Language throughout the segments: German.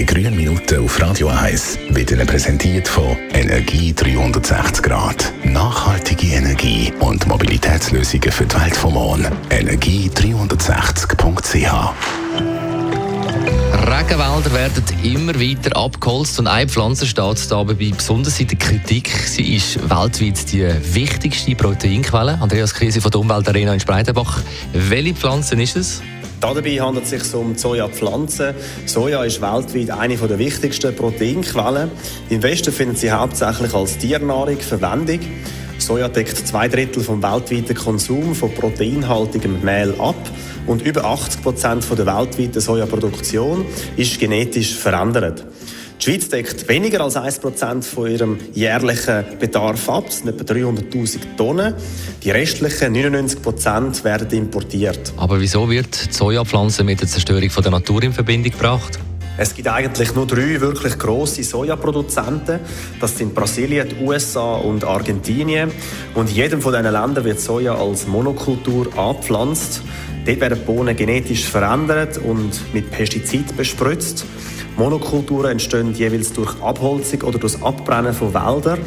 Die grünen Minuten auf Radio 1 werden präsentiert von Energie 360 Grad. Nachhaltige Energie und Mobilitätslösungen für die Welt vom Morgen. Energie360.ch Regenwälder werden immer weiter abgeholzt und eine Pflanze steht dabei besonders in der Kritik. Sie ist weltweit die wichtigste Proteinquelle. Andreas Krise von der Umweltarena in Spreitenbach. Welche Pflanze ist es? Dabei handelt es sich um Sojapflanzen. Soja ist weltweit eine der wichtigsten Proteinquellen. Im Westen finden sie hauptsächlich als Tiernahrung Verwendung. Soja deckt zwei Drittel vom weltweiten Konsum von proteinhaltigem Mehl ab und über 80 Prozent der weltweiten Sojaproduktion ist genetisch verändert. Die Schweiz deckt weniger als 1% von ihrem jährlichen Bedarf ab, das sind etwa 300'000 Tonnen. Die restlichen 99% werden importiert. Aber wieso wird die Sojapflanze mit der Zerstörung der Natur in Verbindung gebracht? Es gibt eigentlich nur drei wirklich grosse Sojaproduzenten. Das sind Brasilien, die USA und Argentinien. Und in jedem von diesen Ländern wird Soja als Monokultur angepflanzt. Dort werden Bohnen genetisch verändert und mit Pestizid bespritzt. Monokulturen entstehen jeweils durch Abholzung oder durch Abbrennen von Wäldern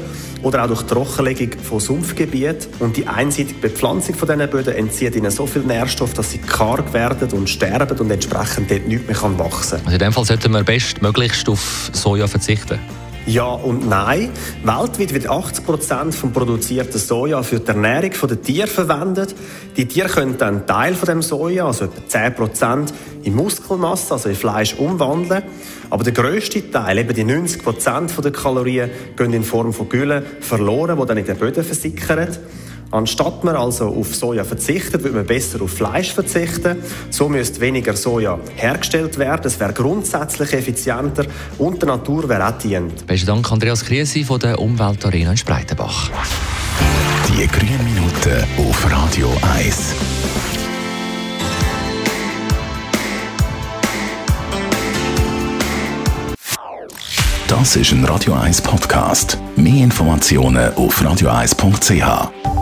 oder auch durch Trockenlegung von Sumpfgebieten. Und die einseitige Bepflanzung von diesen Böden entzieht ihnen so viel Nährstoff, dass sie karg werden und sterben und entsprechend dort nichts mehr wachsen kann. Also in dem Fall sollten wir bestmöglichst auf Soja verzichten. Ja und nein. Weltweit wird 80 Prozent vom produzierten Soja für die Ernährung der Tiere verwendet. Die Tiere können dann einen Teil von dem Soja, also etwa 10 Prozent, in Muskelmasse, also in Fleisch, umwandeln. Aber der grösste Teil, eben die 90 Prozent der Kalorien, gehen in Form von Gülle verloren, die dann in den Böden versickern. Anstatt man also auf Soja verzichtet, würde man besser auf Fleisch verzichten. So müsste weniger Soja hergestellt werden. Es wäre grundsätzlich effizienter und der Natur wäre auch dient. Besten Dank, Andreas Kriesi von der Umweltarena in Spreitenbach. Die grünen Minuten auf Radio 1. Das ist ein Radio 1 Podcast. Mehr Informationen auf radio1.ch.